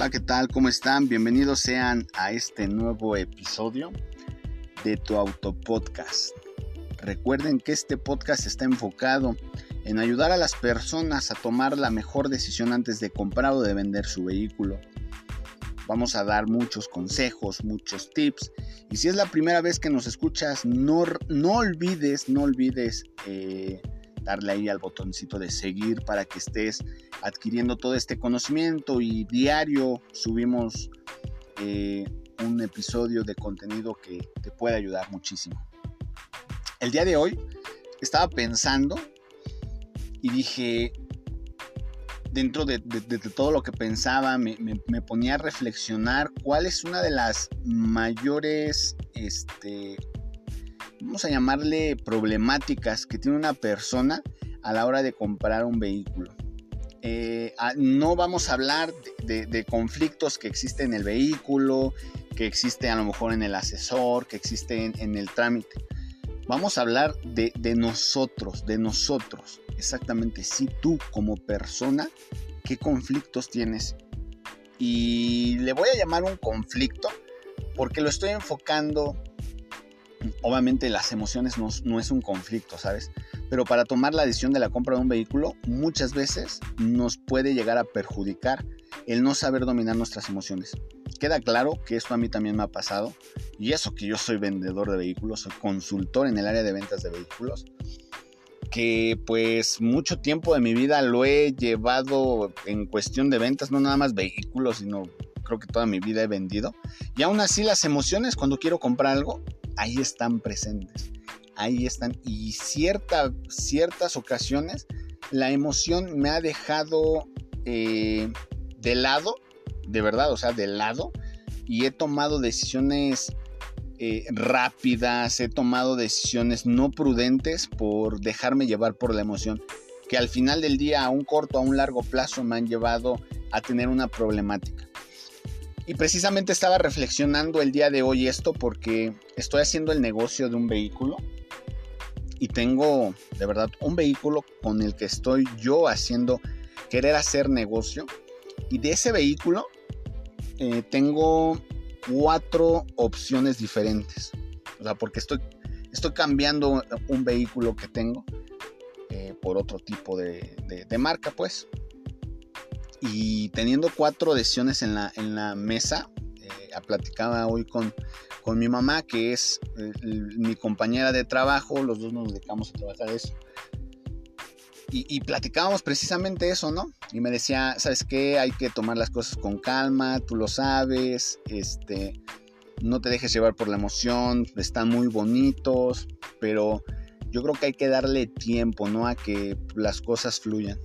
Hola, ¿qué tal? ¿Cómo están? Bienvenidos sean a este nuevo episodio de tu Auto Podcast. Recuerden que este podcast está enfocado en ayudar a las personas a tomar la mejor decisión antes de comprar o de vender su vehículo. Vamos a dar muchos consejos, muchos tips. Y si es la primera vez que nos escuchas, no, no olvides, no olvides eh, darle ahí al botoncito de seguir para que estés adquiriendo todo este conocimiento y diario subimos eh, un episodio de contenido que te puede ayudar muchísimo. El día de hoy estaba pensando y dije, dentro de, todo lo que pensaba, me, ponía a reflexionar cuál es una de las mayores este, vamos a llamarle problemáticas que tiene una persona a la hora de comprar un vehículo. Eh, no vamos a hablar de, conflictos que existen en el vehículo, que existe a lo mejor en el asesor, que existe en, el trámite. Vamos a hablar de, de, nosotros, de nosotros. Exactamente, si tú como persona, ¿qué conflictos tienes? Y le voy a llamar un conflicto porque lo estoy enfocando obviamente las emociones no, es un conflicto, ¿sabes? Pero para tomar la decisión de la compra de un vehículo, muchas veces nos puede llegar a perjudicar el no saber dominar nuestras emociones. Queda claro que esto a mí también me ha pasado, y eso que yo soy vendedor de vehículos, soy consultor en el área de ventas de vehículos, que pues mucho tiempo de mi vida lo he llevado en cuestión de ventas, no nada más vehículos, sino creo que toda mi vida he vendido. Y aún así las emociones cuando quiero comprar algo ahí están presentes, ahí están. Y cierta, ciertas ocasiones la emoción me ha dejado eh, de lado, de verdad, o sea, de lado, y he tomado decisiones eh, rápidas, he tomado decisiones no prudentes por dejarme llevar por la emoción, que al final del día, a un corto, a un largo plazo, me han llevado a tener una problemática. Y precisamente estaba reflexionando el día de hoy esto porque estoy haciendo el negocio de un vehículo y tengo de verdad un vehículo con el que estoy yo haciendo querer hacer negocio. Y de ese vehículo eh, tengo cuatro opciones diferentes. O sea, porque estoy, estoy cambiando un vehículo que tengo eh, por otro tipo de, de marca, pues y teniendo cuatro decisiones en la, en la mesa, eh, platicaba hoy con, con mi mamá, que es eh, mi compañera de trabajo, los dos nos dedicamos a trabajar eso. Y, platicábamos precisamente eso, ¿no? Y me decía, ¿sabes qué? Hay que tomar las cosas con calma, tú lo sabes, este, no te dejes llevar por la emoción, están muy bonitos, pero yo creo que hay que darle tiempo, ¿no? A que las cosas fluyan.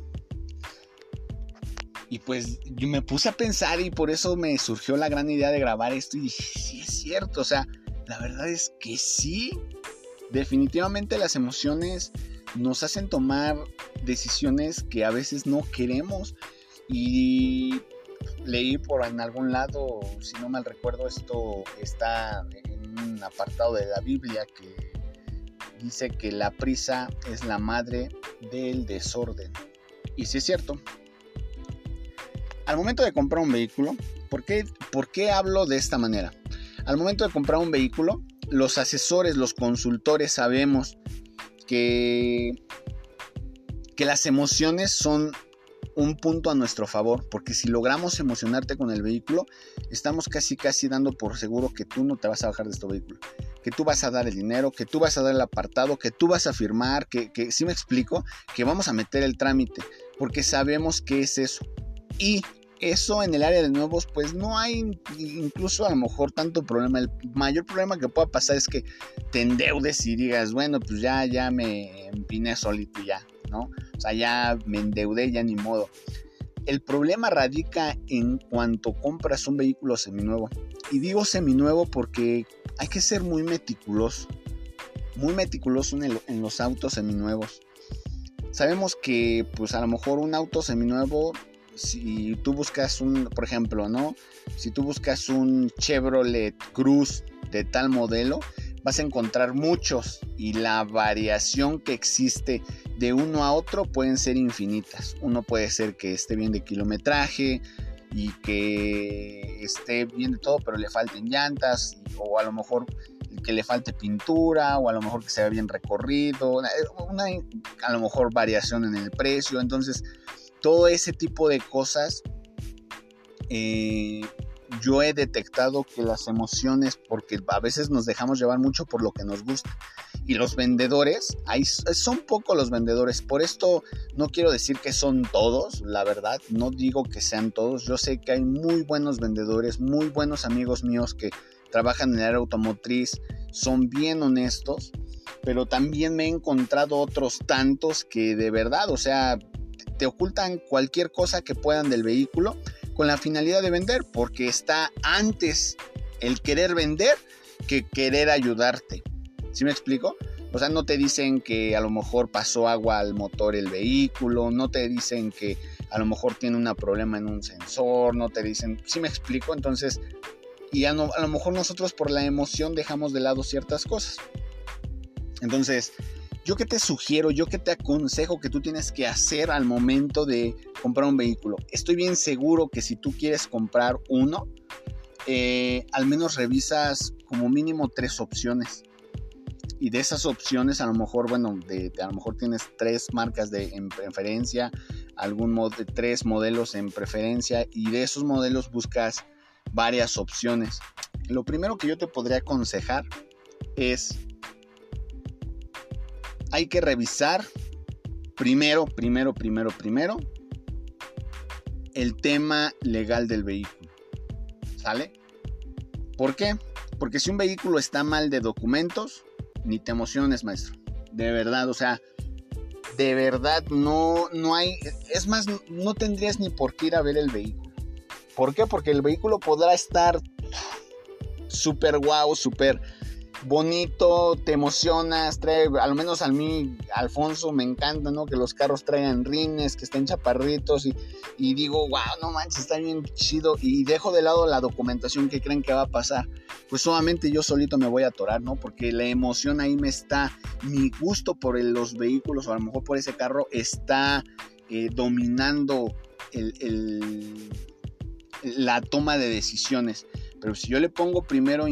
Y pues yo me puse a pensar y por eso me surgió la gran idea de grabar esto y dije, sí es cierto, o sea, la verdad es que sí, definitivamente las emociones nos hacen tomar decisiones que a veces no queremos y leí por en algún lado, si no mal recuerdo, esto está en un apartado de la Biblia que dice que la prisa es la madre del desorden. Y sí es cierto, al momento de comprar un vehículo, ¿por qué, ¿por qué hablo de esta manera? Al momento de comprar un vehículo, los asesores, los consultores sabemos que, que las emociones son un punto a nuestro favor, porque si logramos emocionarte con el vehículo, estamos casi casi dando por seguro que tú no te vas a bajar de este vehículo, que tú vas a dar el dinero, que tú vas a dar el apartado, que tú vas a firmar, que, que si me explico, que vamos a meter el trámite, porque sabemos que es eso. Y eso en el área de nuevos, pues no hay incluso a lo mejor tanto problema. El mayor problema que pueda pasar es que te endeudes y digas, bueno, pues ya, ya me empiné solito ya, ¿no? O sea, ya me endeudé, ya ni modo. El problema radica en cuanto compras un vehículo seminuevo. Y digo seminuevo porque hay que ser muy meticuloso. Muy meticuloso en, en los autos seminuevos. Sabemos que pues a lo mejor un auto seminuevo si tú buscas un, por ejemplo, ¿no? Si tú buscas un Chevrolet Cruz de tal modelo, vas a encontrar muchos y la variación que existe de uno a otro pueden ser infinitas. Uno puede ser que esté bien de kilometraje y que esté bien de todo, pero le falten llantas, o a lo mejor que le falte pintura, o a lo mejor que se vea bien recorrido, una, a lo mejor variación en el precio. Entonces, todo ese tipo de cosas, eh, yo he detectado que las emociones, porque a veces nos dejamos llevar mucho por lo que nos gusta. Y los vendedores, son pocos los vendedores. Por esto no quiero decir que son todos, la verdad. No digo que sean todos. Yo sé que hay muy buenos vendedores, muy buenos amigos míos que trabajan en el área automotriz, son bien honestos. Pero también me he encontrado otros tantos que de verdad, o sea, te ocultan cualquier cosa que puedan del vehículo con la finalidad de vender, porque está antes el querer vender que querer ayudarte. ¿Sí me explico? O sea, no te dicen que a lo mejor pasó agua al motor el vehículo, no te dicen que a lo mejor tiene un problema en un sensor, no te dicen, ¿sí me explico? Entonces, y a lo mejor nosotros por la emoción dejamos de lado ciertas cosas. Entonces, yo que te sugiero, yo que te aconsejo que tú tienes que hacer al momento de comprar un vehículo. Estoy bien seguro que si tú quieres comprar uno, eh, al menos revisas como mínimo tres opciones y de esas opciones a lo mejor, bueno, a lo mejor tienes tres marcas de, en preferencia, algún de tres modelos en preferencia y de esos modelos buscas varias opciones. Lo primero que yo te podría aconsejar es, hay que revisar primero, primero, primero, primero el tema legal del vehículo. ¿Sale? ¿Por qué? Porque si un vehículo está mal de documentos, ni te emociones, maestro. De verdad, o sea, de verdad no, no hay, es más, no tendrías ni por qué ir a ver el vehículo. ¿Por qué? Porque el vehículo podrá estar súper guau, súper bonito, te emocionas, trae, al menos a mí, Alfonso, me encanta, ¿no? Que los carros traigan rines, que estén chaparritos y, digo, wow, no manches, está bien chido y dejo de lado la documentación que creen que va a pasar. Pues solamente yo solito me voy a atorar, ¿no? Porque la emoción ahí me está, mi gusto por los vehículos o a lo mejor por ese carro está eh, dominando la toma de decisiones. Pero si yo le pongo primero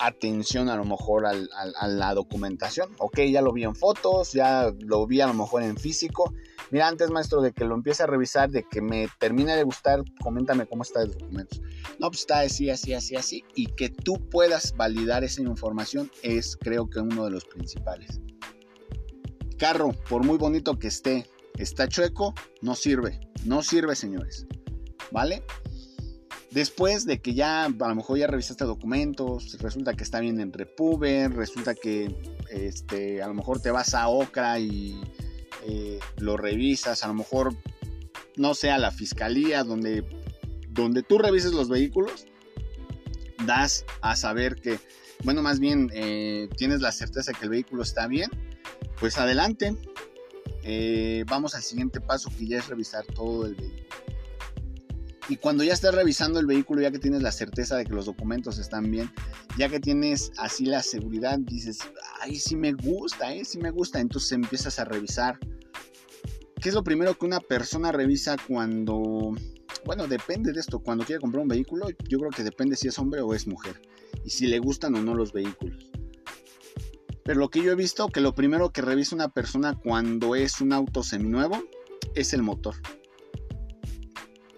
atención a lo mejor a la documentación. Ok, ya lo vi en fotos, ya lo vi a lo mejor en físico. Mira, antes maestro de que lo empiece a revisar, de que me termine de gustar, coméntame cómo está el documento. No, pues está así, así, así, así. Y que tú puedas validar esa información es creo que uno de los principales. Carro, por muy bonito que esté, está chueco, no sirve. No sirve, señores. ¿Vale? Después de que ya a lo mejor ya revisaste documentos, resulta que está bien en Repuber, resulta que este, a lo mejor te vas a Ocra y eh, lo revisas, a lo mejor no sé, a la fiscalía donde, donde tú revises los vehículos, das a saber que, bueno, más bien eh, tienes la certeza que el vehículo está bien, pues adelante. Eh, vamos al siguiente paso que ya es revisar todo el vehículo. Y cuando ya estás revisando el vehículo, ya que tienes la certeza de que los documentos están bien, ya que tienes así la seguridad, dices, ay, sí me gusta, eh, sí me gusta. Entonces empiezas a revisar. ¿Qué es lo primero que una persona revisa cuando, bueno, depende de esto, cuando quiere comprar un vehículo, yo creo que depende si es hombre o es mujer, y si le gustan o no los vehículos. Pero lo que yo he visto, que lo primero que revisa una persona cuando es un auto seminuevo es el motor.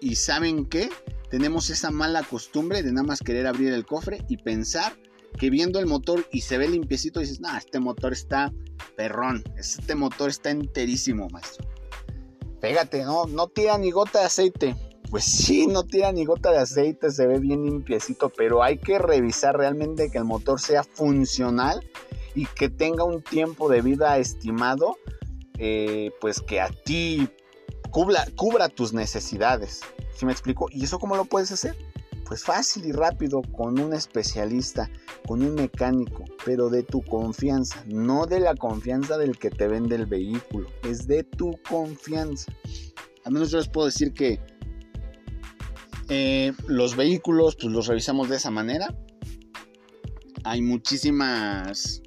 Y saben qué? Tenemos esa mala costumbre de nada más querer abrir el cofre y pensar que viendo el motor y se ve limpiecito dices, nah, este motor está perrón, este motor está enterísimo, maestro. Pégate, no, no tira ni gota de aceite. Pues sí, no tira ni gota de aceite, se ve bien limpiecito, pero hay que revisar realmente que el motor sea funcional y que tenga un tiempo de vida estimado, eh, pues que a ti cubra, tus necesidades. ¿Sí me explico? ¿Y eso cómo lo puedes hacer? Pues fácil y rápido con un especialista, con un mecánico, pero de tu confianza, no de la confianza del que te vende el vehículo, es de tu confianza. Al menos yo les puedo decir que eh, los vehículos pues los revisamos de esa manera. Hay muchísimas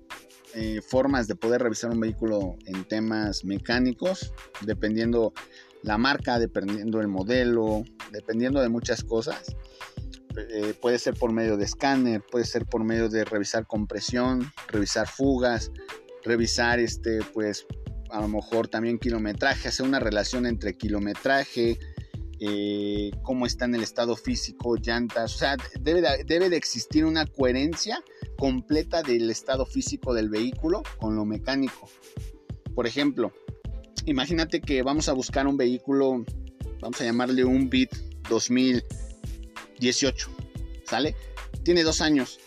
eh, formas de poder revisar un vehículo en temas mecánicos, dependiendo la marca, dependiendo el modelo, dependiendo de muchas cosas. Eh, puede ser por medio de escáner, puede ser por medio de revisar compresión, revisar fugas, revisar este, pues a lo mejor también kilometraje, hacer una relación entre kilometraje, eh, cómo está en el estado físico, llantas, o sea, debe debe de existir una coherencia completa del estado físico del vehículo con lo mecánico. Por ejemplo, imagínate que vamos a buscar un vehículo, vamos a llamarle un Beat 2018, ¿sale? Tiene dos años.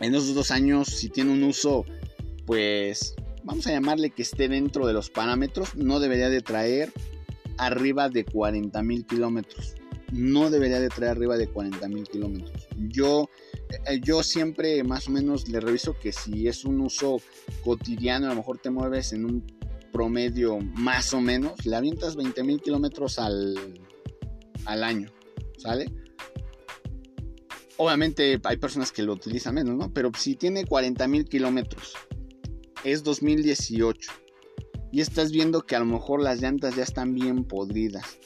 En esos dos años, si tiene un uso, pues vamos a llamarle que esté dentro de los parámetros, no debería de traer arriba de 40 mil kilómetros. No debería de traer arriba de 40 mil kilómetros. Yo, eh, yo siempre más o menos le reviso que si es un uso cotidiano, a lo mejor te mueves en un promedio más o menos, le avientas 20 mil kilómetros al, al año, ¿sale? Obviamente hay personas que lo utilizan menos, ¿no? Pero si tiene 40 mil kilómetros, es 2018, y estás viendo que a lo mejor las llantas ya están bien podridas,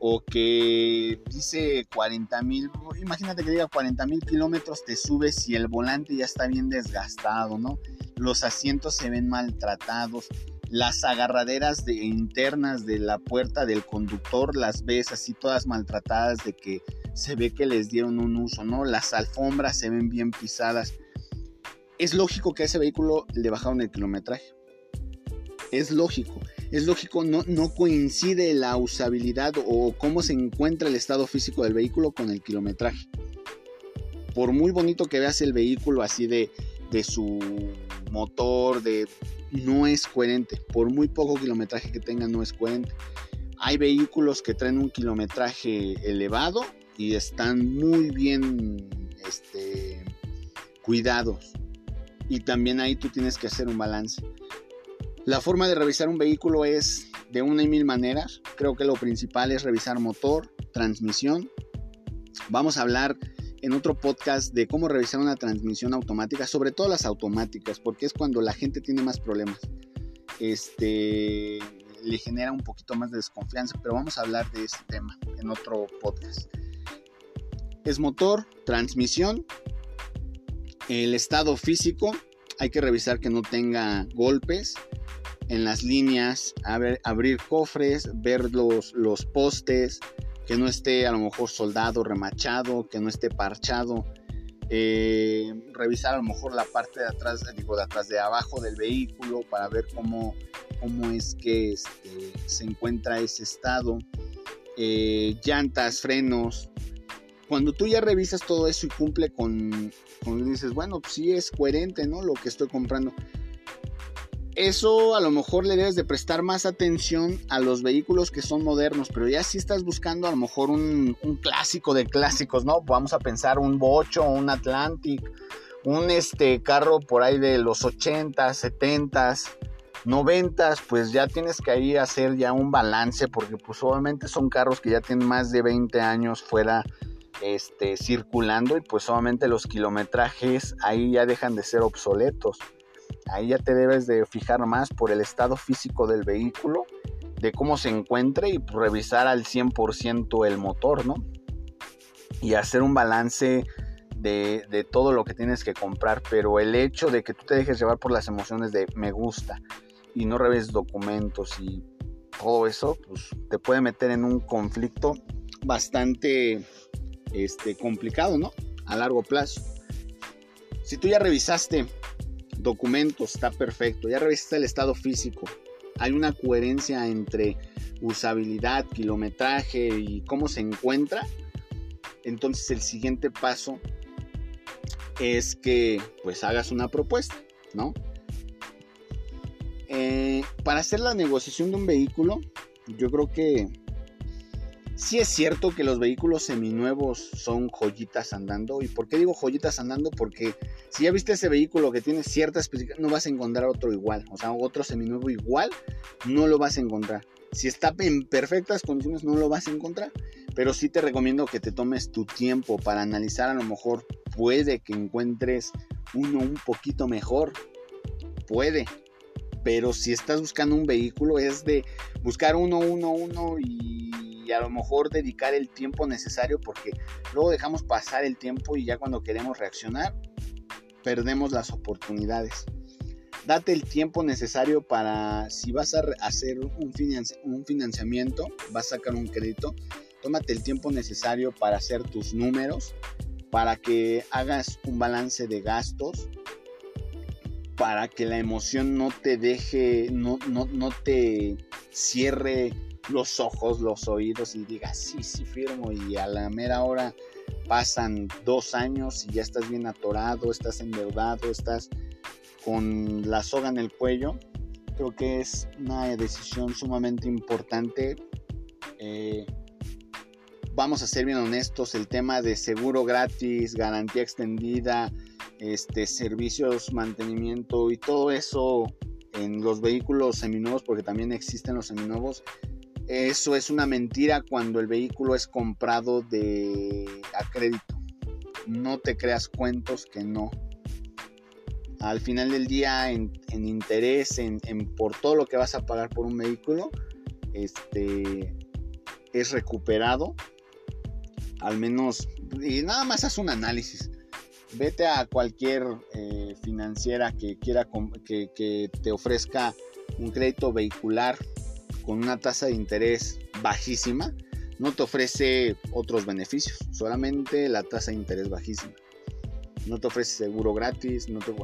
o que dice 40 mil, imagínate que diga 40 mil kilómetros, te subes y el volante ya está bien desgastado, ¿no? Los asientos se ven maltratados, las agarraderas de, internas de la puerta del conductor las ves así todas maltratadas de que se ve que les dieron un uso, ¿no? Las alfombras se ven bien pisadas. Es lógico que a ese vehículo le bajaron el kilometraje. Es lógico. Es lógico, no, no coincide la usabilidad o cómo se encuentra el estado físico del vehículo con el kilometraje. Por muy bonito que veas el vehículo así de, de su motor, de no es coherente. Por muy poco kilometraje que tenga, no es coherente. Hay vehículos que traen un kilometraje elevado y están muy bien este, cuidados. Y también ahí tú tienes que hacer un balance. La forma de revisar un vehículo es de una y mil maneras. Creo que lo principal es revisar motor, transmisión. Vamos a hablar en otro podcast de cómo revisar una transmisión automática, sobre todo las automáticas, porque es cuando la gente tiene más problemas. Este le genera un poquito más de desconfianza, pero vamos a hablar de ese tema en otro podcast. Es motor, transmisión, el estado físico, hay que revisar que no tenga golpes en las líneas, abrir cofres, ver los, los postes, que no esté a lo mejor soldado, remachado, que no esté parchado. Eh, revisar a lo mejor la parte de atrás, digo, de atrás de abajo del vehículo para ver cómo, cómo es que este, se encuentra ese estado. Eh, llantas, frenos. Cuando tú ya revisas todo eso y cumple con, con dices, bueno, pues sí es coherente, ¿no? Lo que estoy comprando eso a lo mejor le debes de prestar más atención a los vehículos que son modernos, pero ya si estás buscando a lo mejor un, clásico de clásicos, ¿no? Vamos a pensar un Bocho, un Atlantic, un este carro por ahí de los 80, 70, 90, pues ya tienes que ahí hacer ya un balance porque pues obviamente son carros que ya tienen más de 20 años fuera este, circulando y pues obviamente los kilometrajes ahí ya dejan de ser obsoletos. Ahí ya te debes de fijar más por el estado físico del vehículo, de cómo se encuentre y revisar al 100% el motor, ¿no? Y hacer un balance de, todo lo que tienes que comprar, pero el hecho de que tú te dejes llevar por las emociones de me gusta y no revises documentos y todo eso, pues te puede meter en un conflicto bastante este, complicado, ¿no? A largo plazo. Si tú ya revisaste documentos, está perfecto. Ya revisaste el estado físico. Hay una coherencia entre usabilidad, kilometraje y cómo se encuentra. Entonces el siguiente paso es que pues hagas una propuesta, ¿no? Eh, para hacer la negociación de un vehículo, yo creo que Sí es cierto que los vehículos seminuevos son joyitas andando. ¿Y por qué digo joyitas andando? Porque si ya viste ese vehículo que tiene ciertas especificaciones, no vas a encontrar otro igual. O sea, otro seminuevo igual, no lo vas a encontrar. Si está en perfectas condiciones, no lo vas a encontrar. Pero sí te recomiendo que te tomes tu tiempo para analizar. A lo mejor puede que encuentres uno un poquito mejor. Puede. Pero si estás buscando un vehículo, es de buscar uno, uno, uno y y a lo mejor dedicar el tiempo necesario porque luego dejamos pasar el tiempo y ya cuando queremos reaccionar perdemos las oportunidades. Date el tiempo necesario para, si vas a hacer un, un financiamiento, vas a sacar un crédito, tómate el tiempo necesario para hacer tus números, para que hagas un balance de gastos, para que la emoción no te deje, no, no, no te cierre los ojos, los oídos y digas, sí, sí, firmo y a la mera hora pasan dos años y ya estás bien atorado, estás endeudado, estás con la soga en el cuello. Creo que es una decisión sumamente importante. Eh, vamos a ser bien honestos, el tema de seguro gratis, garantía extendida, este, servicios, mantenimiento y todo eso en los vehículos seminuevos, porque también existen los seminuevos, eso es una mentira cuando el vehículo es comprado de a crédito. No te creas cuentos que no. Al final del día, en, interés, en, por todo lo que vas a pagar por un vehículo, este es recuperado. Al menos, y nada más haz un análisis. Vete a cualquier eh, financiera que quiera que, que te ofrezca un crédito vehicular con una tasa de interés bajísima, no te ofrece otros beneficios, solamente la tasa de interés bajísima. No te ofrece seguro gratis, no te,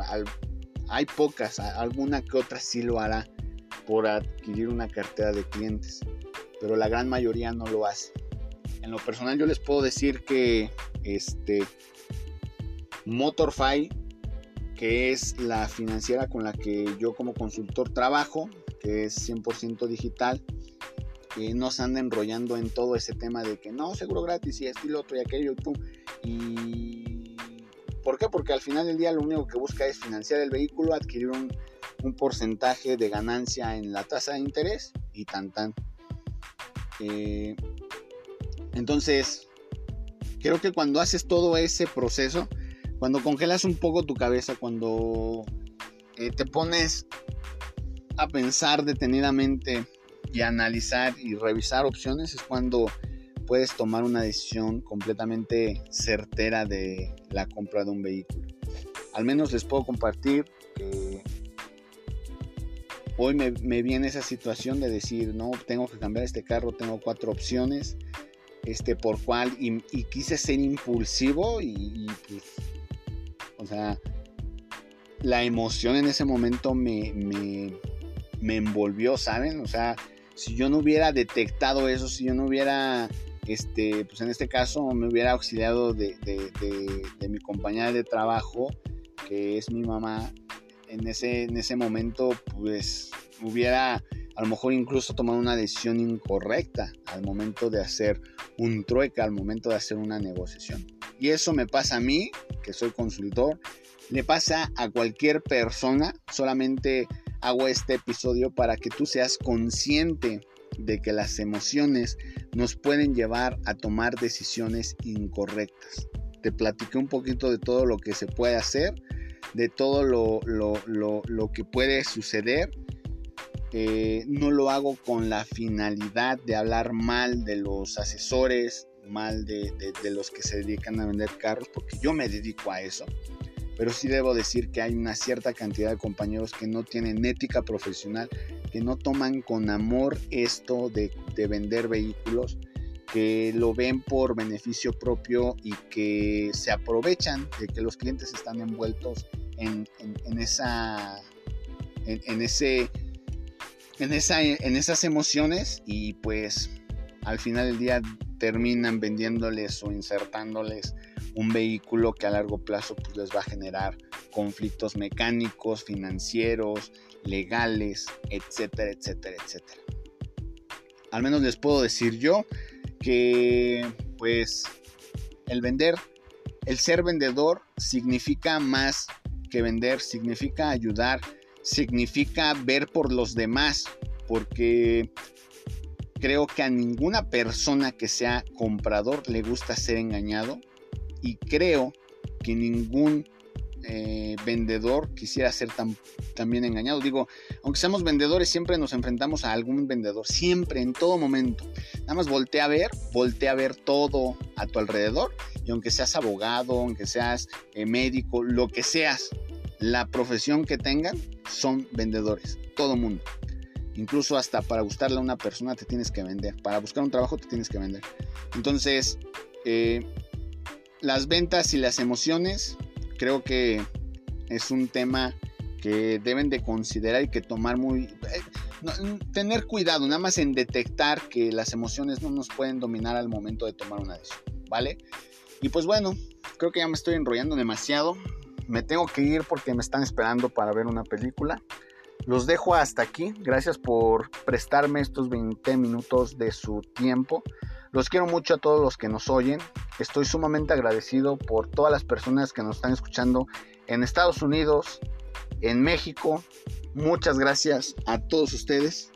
hay pocas, alguna que otra sí lo hará por adquirir una cartera de clientes, pero la gran mayoría no lo hace. En lo personal yo les puedo decir que este Motorfy, que es la financiera con la que yo como consultor trabajo, que es 100% digital, que no se anda enrollando en todo ese tema de que no, seguro gratis y esto y lo otro y aquello y. Y ¿por qué? Porque al final del día lo único que busca es financiar el vehículo, adquirir un, porcentaje de ganancia en la tasa de interés y tan tan. Eh, entonces, creo que cuando haces todo ese proceso, cuando congelas un poco tu cabeza, cuando eh, te pones a pensar detenidamente y analizar y revisar opciones es cuando puedes tomar una decisión completamente certera de la compra de un vehículo. Al menos les puedo compartir que hoy me, viene esa situación de decir, no, tengo que cambiar este carro, tengo cuatro opciones, este por cual, y, quise ser impulsivo y, pues, o sea, la emoción en ese momento me, me envolvió, ¿saben? O sea, si yo no hubiera detectado eso, si yo no hubiera, este, pues en este caso me hubiera auxiliado de, mi compañera de trabajo, que es mi mamá, en ese, en ese momento, pues hubiera a lo mejor incluso tomado una decisión incorrecta al momento de hacer un trueque, al momento de hacer una negociación. Y eso me pasa a mí, que soy consultor, le pasa a cualquier persona, solamente hago este episodio para que tú seas consciente de que las emociones nos pueden llevar a tomar decisiones incorrectas. Te platiqué un poquito de todo lo que se puede hacer, de todo lo, que puede suceder. Eh, no lo hago con la finalidad de hablar mal de los asesores, mal de los que se dedican a vender carros, porque yo me dedico a eso. Pero sí debo decir que hay una cierta cantidad de compañeros que no tienen ética profesional, que no toman con amor esto de, vender vehículos, que lo ven por beneficio propio y que se aprovechan de que los clientes están envueltos en, esa, en, ese, en, esa, en esas emociones y pues al final del día terminan vendiéndoles o insertándoles un vehículo que a largo plazo pues, les va a generar conflictos mecánicos, financieros, legales, etcétera, etcétera, etcétera. Al menos les puedo decir yo que pues el vender, el ser vendedor significa más que vender, significa ayudar, significa ver por los demás, porque creo que a ninguna persona que sea comprador le gusta ser engañado y creo que ningún eh, vendedor quisiera ser tan, también engañado. Digo, aunque seamos vendedores, siempre nos enfrentamos a algún vendedor, siempre, en todo momento. Nada más voltea a ver, voltea a ver todo a tu alrededor. Y aunque seas abogado, aunque seas eh, médico, lo que seas, la profesión que tengan, son vendedores. Todo mundo. Incluso hasta para gustarle a una persona te tienes que vender. Para buscar un trabajo te tienes que vender. Entonces, eh, las ventas y las emociones creo que es un tema que deben de considerar y que tomar muy... Eh, tener cuidado, nada más en detectar que las emociones no nos pueden dominar al momento de tomar una decisión, ¿vale? Y pues bueno, creo que ya me estoy enrollando demasiado. Me tengo que ir porque me están esperando para ver una película. Los dejo hasta aquí. Gracias por prestarme estos 20 minutos de su tiempo. Los quiero mucho a todos los que nos oyen. Estoy sumamente agradecido por todas las personas que nos están escuchando en Estados Unidos, en México. Muchas gracias a todos ustedes.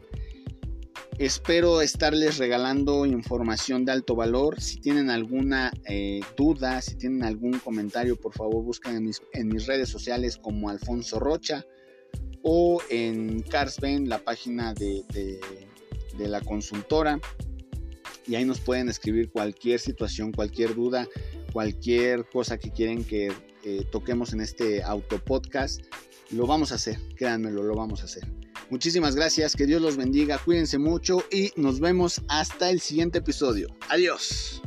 Espero estarles regalando información de alto valor. Si tienen alguna eh, duda, si tienen algún comentario, por favor busquen en mis, en mis redes sociales como Alfonso Rocha o en Carsben, la página de, la consultora. Y ahí nos pueden escribir cualquier situación, cualquier duda, cualquier cosa que quieren que eh, toquemos en este auto podcast. Lo vamos a hacer, créanmelo, lo vamos a hacer. Muchísimas gracias, que Dios los bendiga, cuídense mucho y nos vemos hasta el siguiente episodio. Adiós.